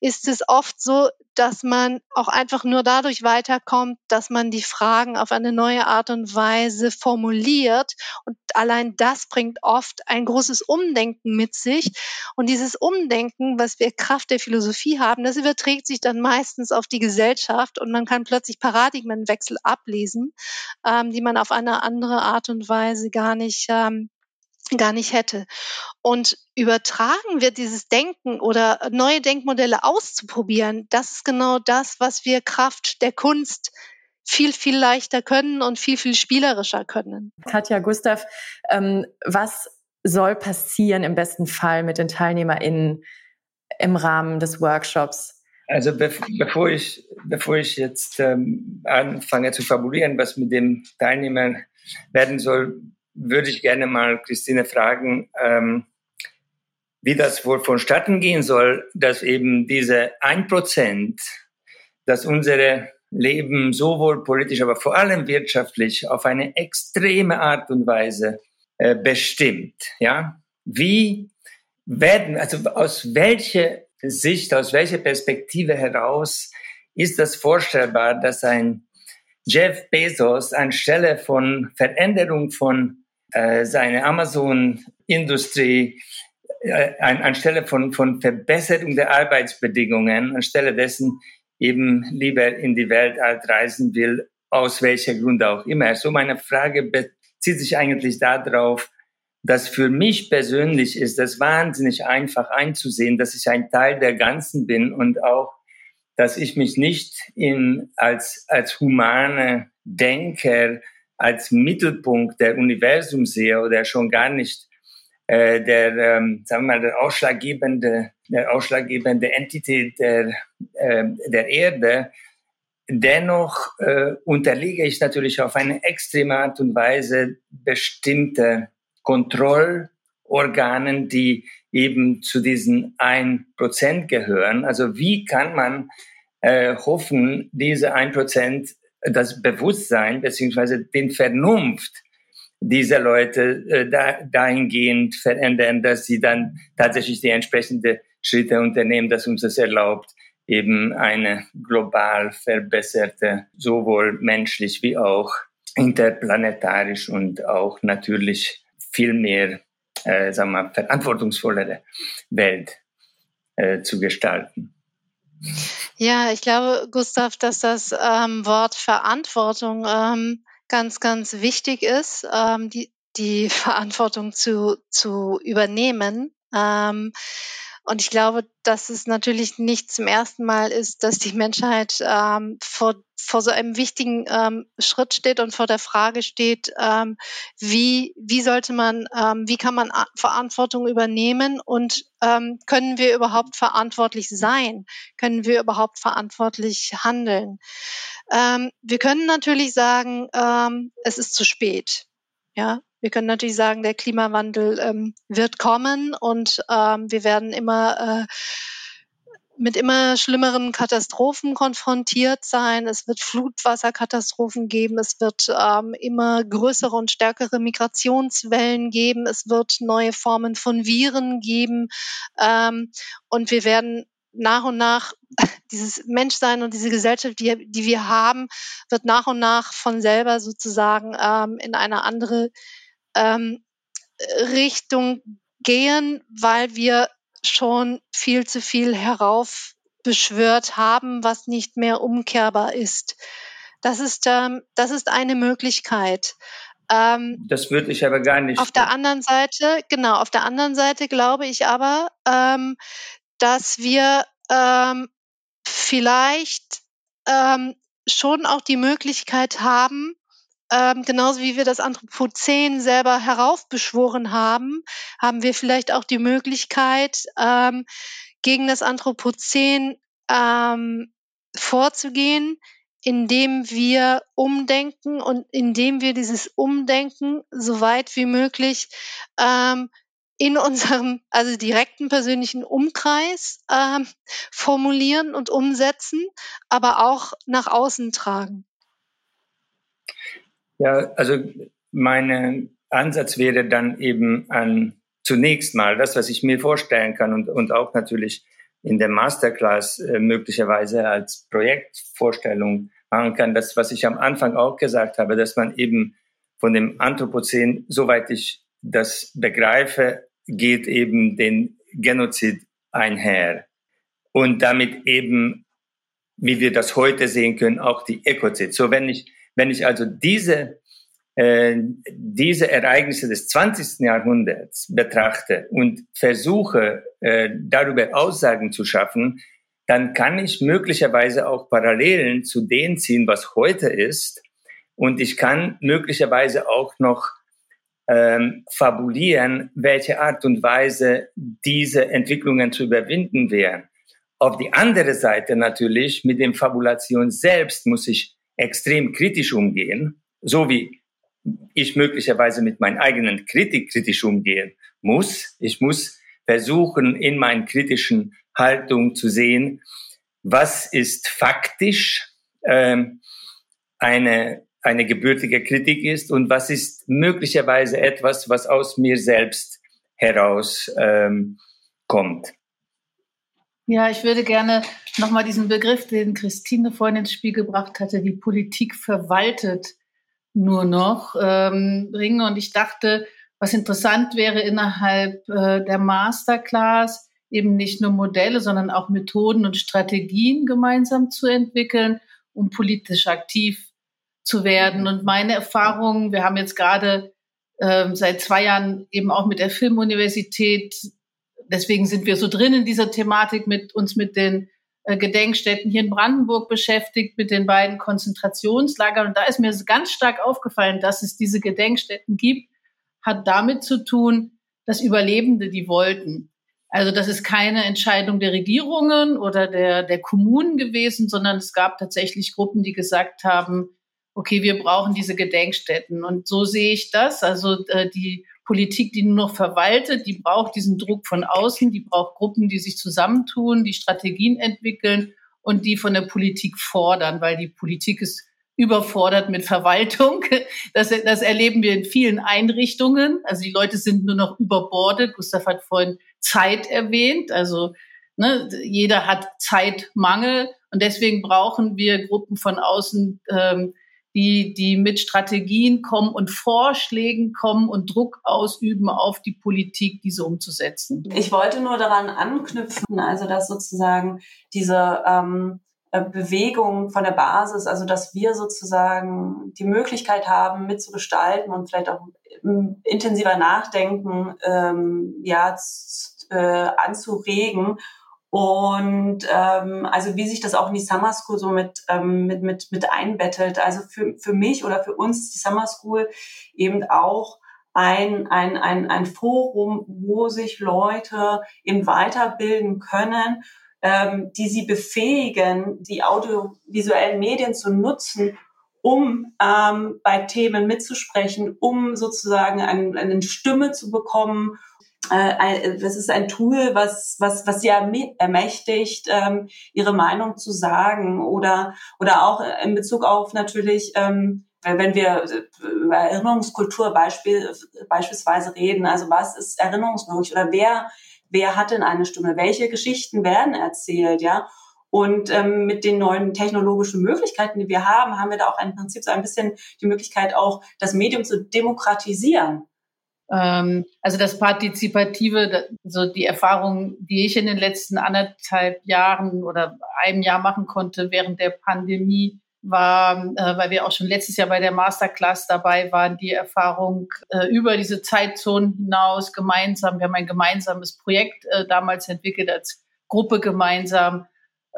ist es oft so, dass man auch einfach nur dadurch weiterkommt, dass man die Fragen auf eine neue Art und Weise formuliert. Und allein das bringt oft ein großes Umdenken mit sich. Und dieses Umdenken, was wir Kraft der Philosophie haben, das überträgt sich dann meistens auf die Gesellschaft und man kann plötzlich Paradigmenwechsel ablesen, ähm, die man auf eine andere Art und Weise gar nicht ähm, gar nicht hätte. Und übertragen wir dieses Denken oder neue Denkmodelle auszuprobieren, das ist genau das, was wir Kraft der Kunst viel, viel leichter können und viel, viel spielerischer können. Katja Gustav, ähm, was soll passieren im besten Fall mit den TeilnehmerInnen im Rahmen des Workshops? Also bevor ich, bevor ich jetzt ähm, anfange zu fabulieren, was mit dem Teilnehmer werden soll, würde ich gerne mal Christine fragen, ähm, wie das wohl vonstatten gehen soll, dass eben diese ein Prozent, dass unsere Leben sowohl politisch, aber vor allem wirtschaftlich auf eine extreme Art und Weise äh, bestimmt. Ja, wie werden, also aus welcher Sicht, aus welcher Perspektive heraus ist das vorstellbar, dass ein Jeff Bezos anstelle von Veränderung von äh, seine Amazon-Industrie äh, an, anstelle von, von Verbesserung der Arbeitsbedingungen, anstelle dessen eben lieber in die Weltall reisen will, aus welcher Grund auch immer. So meine Frage bezieht sich eigentlich darauf, dass für mich persönlich ist es wahnsinnig einfach einzusehen, dass ich ein Teil der Ganzen bin und auch, dass ich mich nicht in, als, als humane Denker, als Mittelpunkt der Universum sehe oder schon gar nicht äh, der, ähm, sagen wir mal, der ausschlaggebende, der ausschlaggebende Entität der, äh, der Erde. Dennoch äh, unterliege ich natürlich auf eine extreme Art und Weise bestimmte Kontrollorganen, die eben zu diesen ein Prozent gehören. Also wie kann man äh, hoffen, diese ein Prozent, das Bewusstsein beziehungsweise den Vernunft dieser Leute äh, da, dahingehend verändern, dass sie dann tatsächlich die entsprechende Schritte unternehmen, dass uns das erlaubt, eben eine global verbesserte, sowohl menschlich wie auch interplanetarisch und auch natürlich viel mehr, äh, sagen wir, verantwortungsvollere Welt äh, zu gestalten. Ja, ich glaube, Gustav, dass das ähm, Wort Verantwortung ähm, ganz, ganz wichtig ist, ähm, die, die Verantwortung zu, zu übernehmen. Ähm, und ich glaube, dass es natürlich nicht zum ersten Mal ist, dass die Menschheit ähm, vor, vor so einem wichtigen ähm, Schritt steht und vor der Frage steht, ähm, wie, wie sollte man, ähm, wie kann man Verantwortung übernehmen und ähm, können wir überhaupt verantwortlich sein? Können wir überhaupt verantwortlich handeln? Ähm, wir können natürlich sagen, ähm, es ist zu spät. Ja, wir können natürlich sagen, der Klimawandel ähm, wird kommen und ähm, wir werden immer äh, mit immer schlimmeren Katastrophen konfrontiert sein. Es wird Flutwasserkatastrophen geben. Es wird ähm, immer größere und stärkere Migrationswellen geben. Es wird neue Formen von Viren geben. Ähm, und wir werden nach und nach dieses Menschsein und diese Gesellschaft, die, die wir haben, wird nach und nach von selber sozusagen ähm, in eine andere ähm, Richtung gehen, weil wir schon viel zu viel heraufbeschwört haben, was nicht mehr umkehrbar ist. Das ist, ähm, das ist eine Möglichkeit. Ähm, das würde ich aber gar nicht. Auf der anderen Seite, genau, auf der anderen Seite glaube ich aber, ähm, dass wir ähm, vielleicht ähm, schon auch die Möglichkeit haben, ähm, genauso wie wir das Anthropozän selber heraufbeschworen haben, haben wir vielleicht auch die Möglichkeit, ähm, gegen das Anthropozän ähm, vorzugehen, indem wir umdenken und indem wir dieses Umdenken so weit wie möglich ähm, in unserem, also direkten persönlichen Umkreis ähm, formulieren und umsetzen, aber auch nach außen tragen. Ja, also mein Ansatz wäre dann eben an zunächst mal das, was ich mir vorstellen kann und, und auch natürlich in der Masterclass äh, möglicherweise als Projektvorstellung machen kann, das, was ich am Anfang auch gesagt habe, dass man eben von dem Anthropozän, soweit ich das begreife, geht eben den Genozid einher. Und damit eben, wie wir das heute sehen können, auch die Ekozid. So, wenn ich wenn ich also diese, äh, diese Ereignisse des 20. Jahrhunderts betrachte und versuche, äh, darüber Aussagen zu schaffen, dann kann ich möglicherweise auch Parallelen zu denen ziehen, was heute ist. Und ich kann möglicherweise auch noch ähm, fabulieren, welche Art und Weise diese Entwicklungen zu überwinden wären. Auf die andere Seite natürlich, mit dem Fabulation selbst muss ich extrem kritisch umgehen, so wie ich möglicherweise mit meinen eigenen Kritik kritisch umgehen muss. Ich muss versuchen, in meinen kritischen Haltung zu sehen, was ist faktisch ähm, eine, eine gebürtige Kritik ist und was ist möglicherweise etwas, was aus mir selbst heraus ähm, kommt. Ja, ich würde gerne nochmal diesen Begriff, den Christine vorhin ins Spiel gebracht hatte, die Politik verwaltet nur noch ähm, bringen. Und ich dachte, was interessant wäre innerhalb äh, der Masterclass, eben nicht nur Modelle, sondern auch Methoden und Strategien gemeinsam zu entwickeln, um politisch aktiv zu werden. Und meine Erfahrungen, wir haben jetzt gerade äh, seit zwei Jahren eben auch mit der Filmuniversität, deswegen sind wir so drin in dieser Thematik, mit uns mit den äh, Gedenkstätten hier in Brandenburg beschäftigt, mit den beiden Konzentrationslagern. Und da ist mir ganz stark aufgefallen, dass es diese Gedenkstätten gibt, hat damit zu tun, dass Überlebende die wollten. Also das ist keine Entscheidung der Regierungen oder der, der Kommunen gewesen, sondern es gab tatsächlich Gruppen, die gesagt haben, okay, wir brauchen diese Gedenkstätten. Und so sehe ich das. Also äh, die Politik, die nur noch verwaltet, die braucht diesen Druck von außen, die braucht Gruppen, die sich zusammentun, die Strategien entwickeln und die von der Politik fordern, weil die Politik ist überfordert mit Verwaltung. Das, das erleben wir in vielen Einrichtungen. Also die Leute sind nur noch überbordet. Gustav hat vorhin Zeit erwähnt. Also ne, jeder hat Zeitmangel und deswegen brauchen wir Gruppen von außen, ähm, die, die mit Strategien kommen und Vorschlägen kommen und Druck ausüben auf die Politik, diese umzusetzen. Ich wollte nur daran anknüpfen, also dass sozusagen diese ähm, äh, Bewegung von der Basis, also dass wir sozusagen die Möglichkeit haben, mitzugestalten und vielleicht auch ähm, intensiver nachdenken, ähm, ja, äh, anzuregen. Und ähm, also wie sich das auch in die Summer School so mit, ähm, mit, mit, mit einbettet. Also für, für mich oder für uns ist die Summer School eben auch ein, ein, ein, ein Forum, wo sich Leute eben weiterbilden können ähm, die sie befähigen, die audiovisuellen Medien zu nutzen, um ähm, bei Themen mitzusprechen, um sozusagen ein, eine Stimme zu bekommen. Äh, das ist ein Tool, was, was, was sie ermächtigt, ähm, ihre Meinung zu sagen oder, oder auch in Bezug auf natürlich, ähm, wenn wir über Erinnerungskultur Beispiel, beispielsweise reden, also was ist erinnerungsmöglich oder wer wer hat denn eine Stimme, welche Geschichten werden erzählt, ja. Und ähm, mit den neuen technologischen Möglichkeiten, die wir haben, haben wir da auch im Prinzip so ein bisschen die Möglichkeit, auch das Medium zu demokratisieren. Ähm, also das Partizipative, so die Erfahrung, die ich in den letzten anderthalb Jahren oder einem Jahr machen konnte während der Pandemie, war, äh, weil wir auch schon letztes Jahr bei der Masterclass dabei waren, die Erfahrung äh, über diese Zeitzonen hinaus gemeinsam. Wir haben ein gemeinsames Projekt äh, damals entwickelt als Gruppe gemeinsam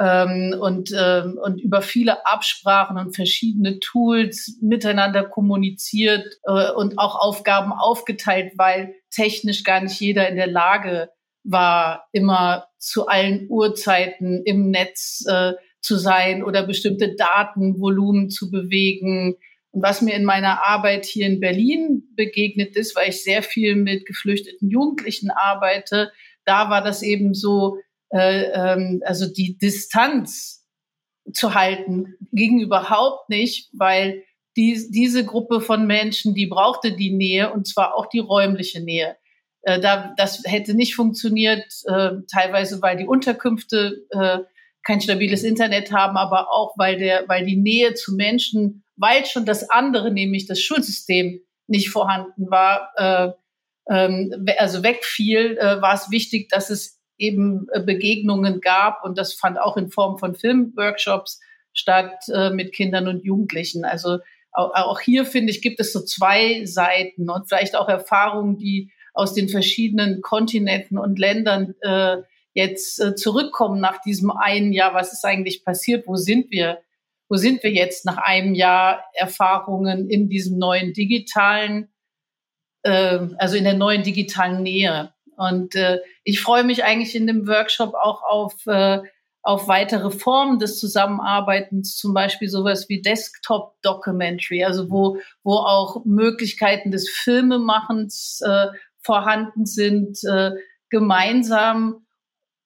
ähm, und, ähm, und über viele Absprachen und verschiedene Tools miteinander kommuniziert äh, und auch Aufgaben aufgeteilt, weil technisch gar nicht jeder in der Lage war, immer zu allen Uhrzeiten im Netz äh, zu sein oder bestimmte Datenvolumen zu bewegen. Und was mir in meiner Arbeit hier in Berlin begegnet ist, weil ich sehr viel mit geflüchteten Jugendlichen arbeite, da war das eben so, äh, ähm, also die Distanz zu halten ging überhaupt nicht, weil die, diese Gruppe von Menschen, die brauchte die Nähe und zwar auch die räumliche Nähe. Äh, da, das hätte nicht funktioniert, äh, teilweise weil die Unterkünfte äh, kein stabiles Internet haben, aber auch weil der, weil die Nähe zu Menschen, weil schon das andere, nämlich das Schulsystem, nicht vorhanden war, äh, ähm, also wegfiel, äh, war es wichtig, dass es eben äh, Begegnungen gab und das fand auch in Form von Filmworkshops statt äh, mit Kindern und Jugendlichen. Also auch, hier finde ich, gibt es so zwei Seiten und vielleicht auch Erfahrungen, die aus den verschiedenen Kontinenten und Ländern äh, jetzt äh, zurückkommen nach diesem einen Jahr, was ist eigentlich passiert, wo sind wir, wo sind wir jetzt nach einem Jahr Erfahrungen in diesem neuen digitalen, äh, also in der neuen digitalen Nähe. Und äh, ich freue mich eigentlich in dem Workshop auch auf, äh, auf weitere Formen des Zusammenarbeitens, zum Beispiel sowas wie Desktop Documentary, also wo, wo auch Möglichkeiten des Filmemachens äh, vorhanden sind, äh, gemeinsam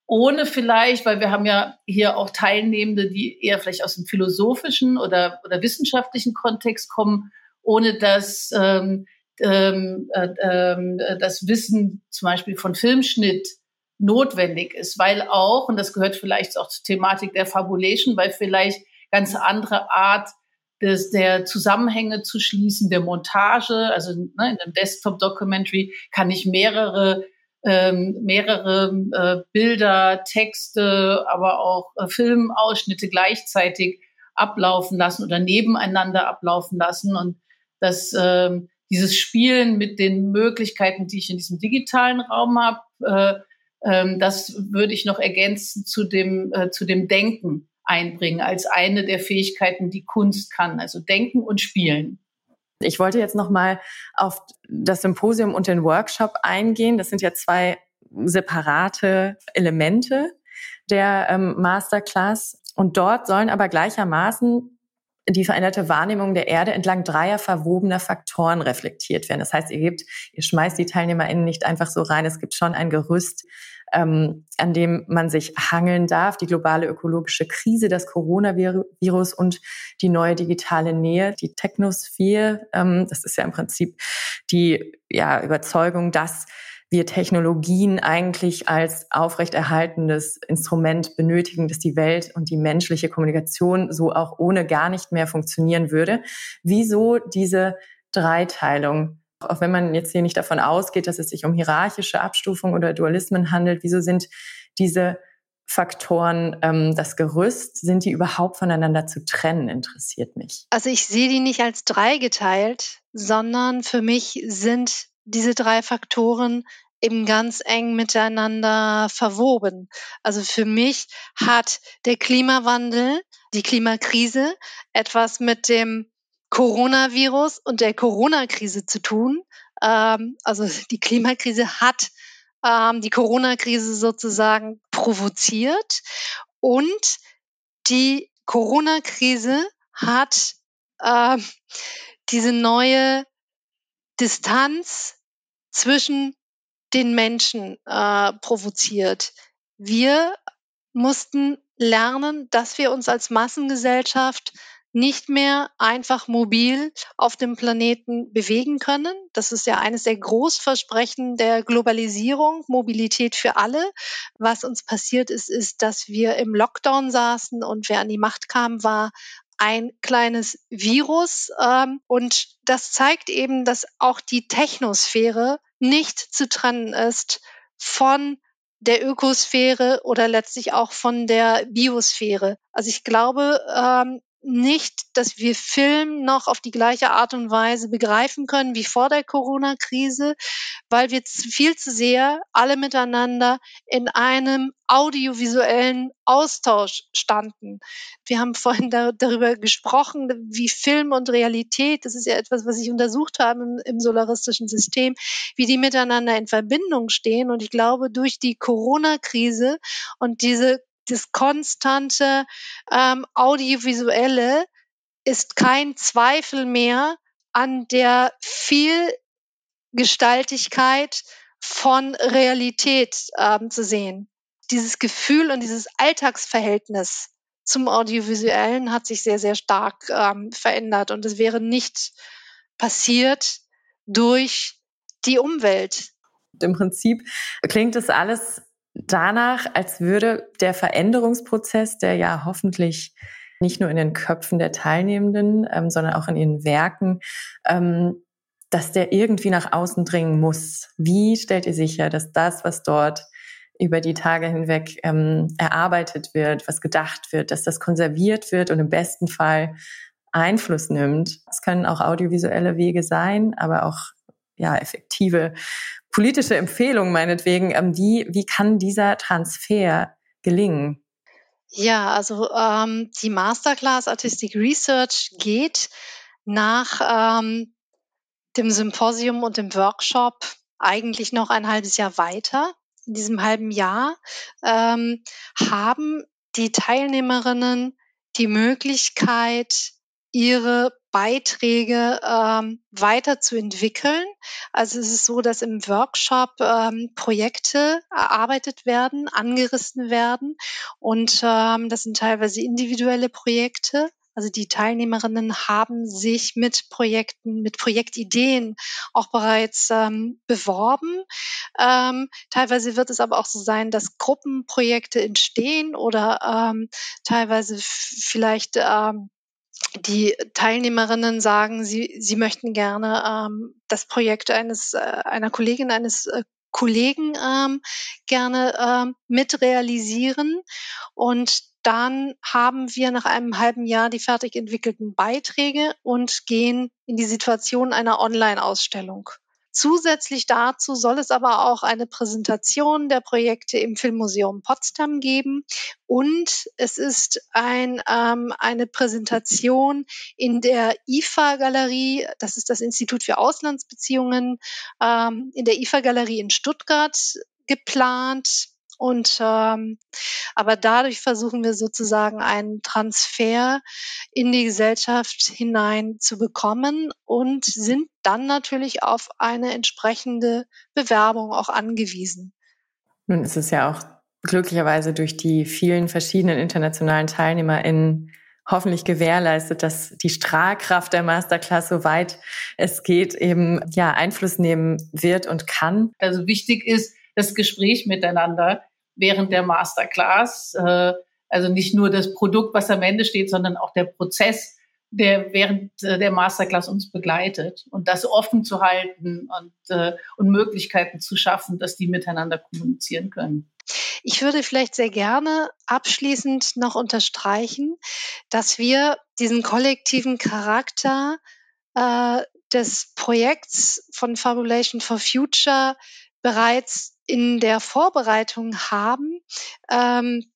ohne vielleicht, weil wir haben ja hier auch Teilnehmende, die eher vielleicht aus dem philosophischen oder, oder wissenschaftlichen Kontext kommen, ohne dass ähm, ähm, äh, äh, das Wissen zum Beispiel von Filmschnitt notwendig ist, weil auch, und das gehört vielleicht auch zur Thematik der Fabulation, weil vielleicht ganz andere Art des, der Zusammenhänge zu schließen, der Montage, also ne, in einem Desktop-Documentary kann ich mehrere ähm, mehrere äh, Bilder, Texte, aber auch äh, Filmausschnitte gleichzeitig ablaufen lassen oder nebeneinander ablaufen lassen. Und dass ähm, dieses Spielen mit den Möglichkeiten, die ich in diesem digitalen Raum habe, äh, ähm, das würde ich noch ergänzen zu dem, äh, zu dem Denken einbringen als eine der Fähigkeiten, die Kunst kann. Also Denken und Spielen. Ich wollte jetzt noch mal auf das Symposium und den Workshop eingehen. Das sind ja zwei separate Elemente der ähm, Masterclass. Und dort sollen aber gleichermaßen die veränderte Wahrnehmung der Erde entlang dreier verwobener Faktoren reflektiert werden. Das heißt, ihr gebt, ihr schmeißt die TeilnehmerInnen nicht einfach so rein. Es gibt schon ein Gerüst, ähm, an dem man sich hangeln darf. Die globale ökologische Krise, das Coronavirus und die neue digitale Nähe, die Technosphäre. Ähm, das ist ja im Prinzip die ja, Überzeugung, dass wir Technologien eigentlich als aufrechterhaltendes Instrument benötigen, dass die Welt und die menschliche Kommunikation so auch ohne gar nicht mehr funktionieren würde. Wieso diese Dreiteilung? Auch wenn man jetzt hier nicht davon ausgeht, dass es sich um hierarchische Abstufung oder Dualismen handelt, wieso sind diese Faktoren ähm, das Gerüst, sind die überhaupt voneinander zu trennen, interessiert mich. Also ich sehe die nicht als drei geteilt, sondern für mich sind diese drei Faktoren eben ganz eng miteinander verwoben. Also für mich hat der Klimawandel, die Klimakrise etwas mit dem Coronavirus und der Corona-Krise zu tun. Ähm, also die Klimakrise hat ähm, die Corona-Krise sozusagen provoziert und die Corona-Krise hat äh, diese neue Distanz zwischen den Menschen äh, provoziert. Wir mussten lernen, dass wir uns als Massengesellschaft nicht mehr einfach mobil auf dem Planeten bewegen können. Das ist ja eines der Großversprechen der Globalisierung, Mobilität für alle. Was uns passiert ist, ist, dass wir im Lockdown saßen und wer an die Macht kam, war ein kleines Virus. Ähm, und das zeigt eben, dass auch die Technosphäre nicht zu trennen ist von der Ökosphäre oder letztlich auch von der Biosphäre. Also ich glaube, ähm, nicht, dass wir Film noch auf die gleiche Art und Weise begreifen können wie vor der Corona-Krise, weil wir viel zu sehr alle miteinander in einem audiovisuellen Austausch standen. Wir haben vorhin da, darüber gesprochen, wie Film und Realität, das ist ja etwas, was ich untersucht habe im, im solaristischen System, wie die miteinander in Verbindung stehen. Und ich glaube, durch die Corona-Krise und diese das konstante ähm, Audiovisuelle ist kein Zweifel mehr an der Vielgestaltigkeit von Realität ähm, zu sehen. Dieses Gefühl und dieses Alltagsverhältnis zum Audiovisuellen hat sich sehr, sehr stark ähm, verändert und es wäre nicht passiert durch die Umwelt. Im Prinzip klingt das alles danach, als würde der Veränderungsprozess, der ja hoffentlich nicht nur in den Köpfen der Teilnehmenden, ähm, sondern auch in ihren Werken, ähm, dass der irgendwie nach außen dringen muss. Wie stellt ihr sicher, dass das, was dort über die Tage hinweg ähm, erarbeitet wird, was gedacht wird, dass das konserviert wird und im besten Fall Einfluss nimmt? Es können auch audiovisuelle Wege sein, aber auch ja, effektive politische Empfehlung meinetwegen, ähm, die, wie kann dieser Transfer gelingen? Ja, also ähm, die Masterclass Artistic Research geht nach ähm, dem Symposium und dem Workshop eigentlich noch ein halbes Jahr weiter. In diesem halben Jahr ähm, haben die Teilnehmerinnen die Möglichkeit, ihre Beiträge ähm, weiterzuentwickeln. Also es ist so, dass im Workshop ähm, Projekte erarbeitet werden, angerissen werden und ähm, das sind teilweise individuelle Projekte. Also die Teilnehmerinnen haben sich mit Projekten, mit Projektideen auch bereits ähm, beworben. Ähm, teilweise wird es aber auch so sein, dass Gruppenprojekte entstehen oder ähm, teilweise vielleicht ähm, die Teilnehmerinnen sagen, sie, sie möchten gerne ähm, das Projekt eines, äh, einer Kollegin, eines äh, Kollegen ähm, gerne ähm, mitrealisieren. Und dann haben wir nach einem halben Jahr die fertig entwickelten Beiträge und gehen in die Situation einer Online-Ausstellung. Zusätzlich dazu soll es aber auch eine Präsentation der Projekte im Filmmuseum Potsdam geben und es ist ein, ähm, eine Präsentation in der IFA-Galerie, das ist das Institut für Auslandsbeziehungen, ähm, in der IFA-Galerie in Stuttgart geplant. Und ähm, aber dadurch versuchen wir sozusagen einen Transfer in die Gesellschaft hinein zu bekommen und sind dann natürlich auf eine entsprechende Bewerbung auch angewiesen. Nun ist es ja auch glücklicherweise durch die vielen verschiedenen internationalen TeilnehmerInnen hoffentlich gewährleistet, dass die Strahlkraft der Masterclass, soweit es geht, eben ja Einfluss nehmen wird und kann. Also wichtig ist das Gespräch miteinander während der Masterclass. Äh, also nicht nur das Produkt, was am Ende steht, sondern auch der Prozess, der während äh, der Masterclass uns begleitet und das offen zu halten und, äh, und Möglichkeiten zu schaffen, dass die miteinander kommunizieren können. Ich würde vielleicht sehr gerne abschließend noch unterstreichen, dass wir diesen kollektiven Charakter äh, des Projekts von Fabulation for Future bereits in der Vorbereitung haben. Ähm,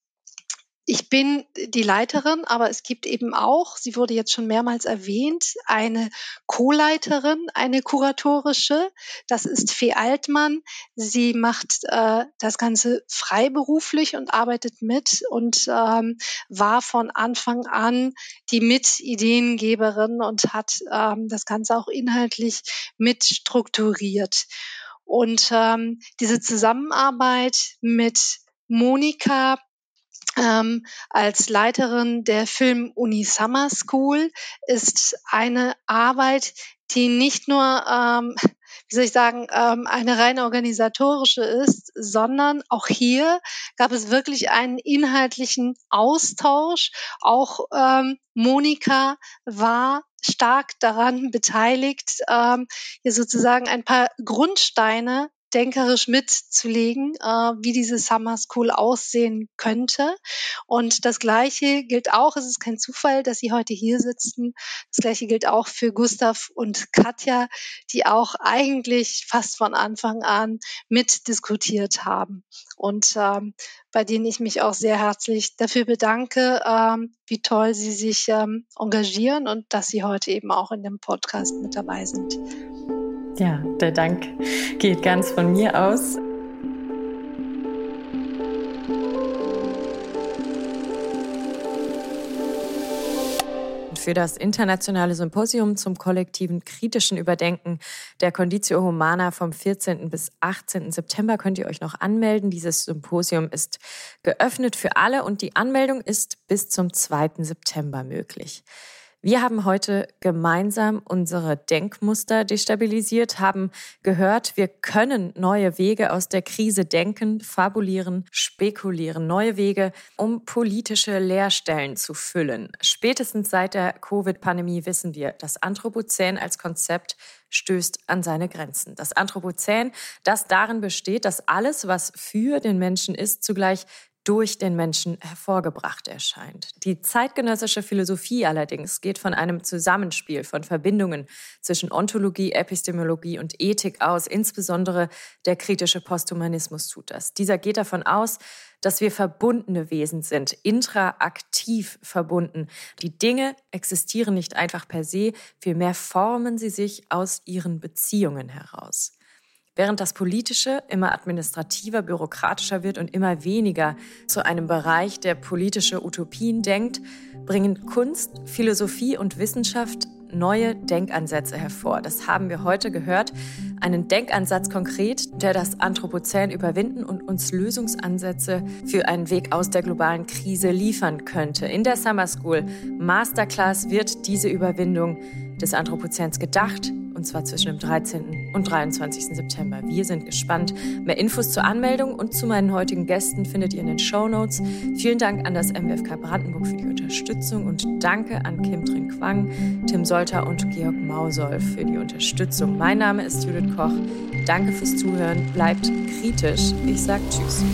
ich bin die Leiterin, aber es gibt eben auch, sie wurde jetzt schon mehrmals erwähnt, eine Co-Leiterin, eine kuratorische. Das ist Fee Altmann. Sie macht äh, das Ganze freiberuflich und arbeitet mit und ähm, war von Anfang an die Mitideengeberin und hat ähm, das Ganze auch inhaltlich mitstrukturiert. Und ähm, diese Zusammenarbeit mit Monika ähm, als Leiterin der Film Uni Summer School ist eine Arbeit, die nicht nur ähm, wie soll ich sagen, ähm, eine rein organisatorische ist, sondern auch hier gab es wirklich einen inhaltlichen Austausch. Auch ähm, Monika war stark daran beteiligt, ähm, hier sozusagen ein paar Grundsteine denkerisch mitzulegen, äh, wie diese Summer School aussehen könnte. Und das Gleiche gilt auch, es ist kein Zufall, dass Sie heute hier sitzen. Das Gleiche gilt auch für Gustav und Katja, die auch eigentlich fast von Anfang an mitdiskutiert haben. Und ähm, bei denen ich mich auch sehr herzlich dafür bedanke, ähm, wie toll Sie sich ähm, engagieren und dass Sie heute eben auch in dem Podcast mit dabei sind. Ja, der Dank geht ganz von mir aus. für das internationale Symposium zum kollektiven kritischen Überdenken der Conditio Humana vom 14. bis 18. September könnt ihr euch noch anmelden. Dieses Symposium ist geöffnet für alle und die Anmeldung ist bis zum 2. September möglich. Wir haben heute gemeinsam unsere Denkmuster destabilisiert, haben gehört, wir können neue Wege aus der Krise denken, fabulieren, spekulieren, neue Wege, um politische Leerstellen zu füllen. Spätestens seit der Covid-Pandemie wissen wir, das Anthropozän als Konzept stößt an seine Grenzen. Das Anthropozän, das darin besteht, dass alles, was für den Menschen ist, zugleich durch den Menschen hervorgebracht erscheint. Die zeitgenössische Philosophie allerdings geht von einem Zusammenspiel von Verbindungen zwischen Ontologie, Epistemologie und Ethik aus. Insbesondere der kritische Posthumanismus tut das. Dieser geht davon aus, dass wir verbundene Wesen sind, intraaktiv verbunden. Die Dinge existieren nicht einfach per se, vielmehr formen sie sich aus ihren Beziehungen heraus. Während das Politische immer administrativer, bürokratischer wird und immer weniger zu einem Bereich, der politische Utopien denkt, bringen Kunst, Philosophie und Wissenschaft neue Denkansätze hervor. Das haben wir heute gehört. Einen Denkansatz konkret, der das Anthropozän überwinden und uns Lösungsansätze für einen Weg aus der globalen Krise liefern könnte. In der Summer School Masterclass wird diese Überwindung des Anthropozäns gedacht und zwar zwischen dem 13. und 23. September. Wir sind gespannt. Mehr Infos zur Anmeldung und zu meinen heutigen Gästen findet ihr in den Show Notes. Vielen Dank an das MWFK Brandenburg für die Unterstützung und danke an Kim Trin Quang, Tim Solter und Georg Mausolf für die Unterstützung. Mein Name ist Judith Koch. Danke fürs Zuhören. Bleibt kritisch. Ich sage Tschüss.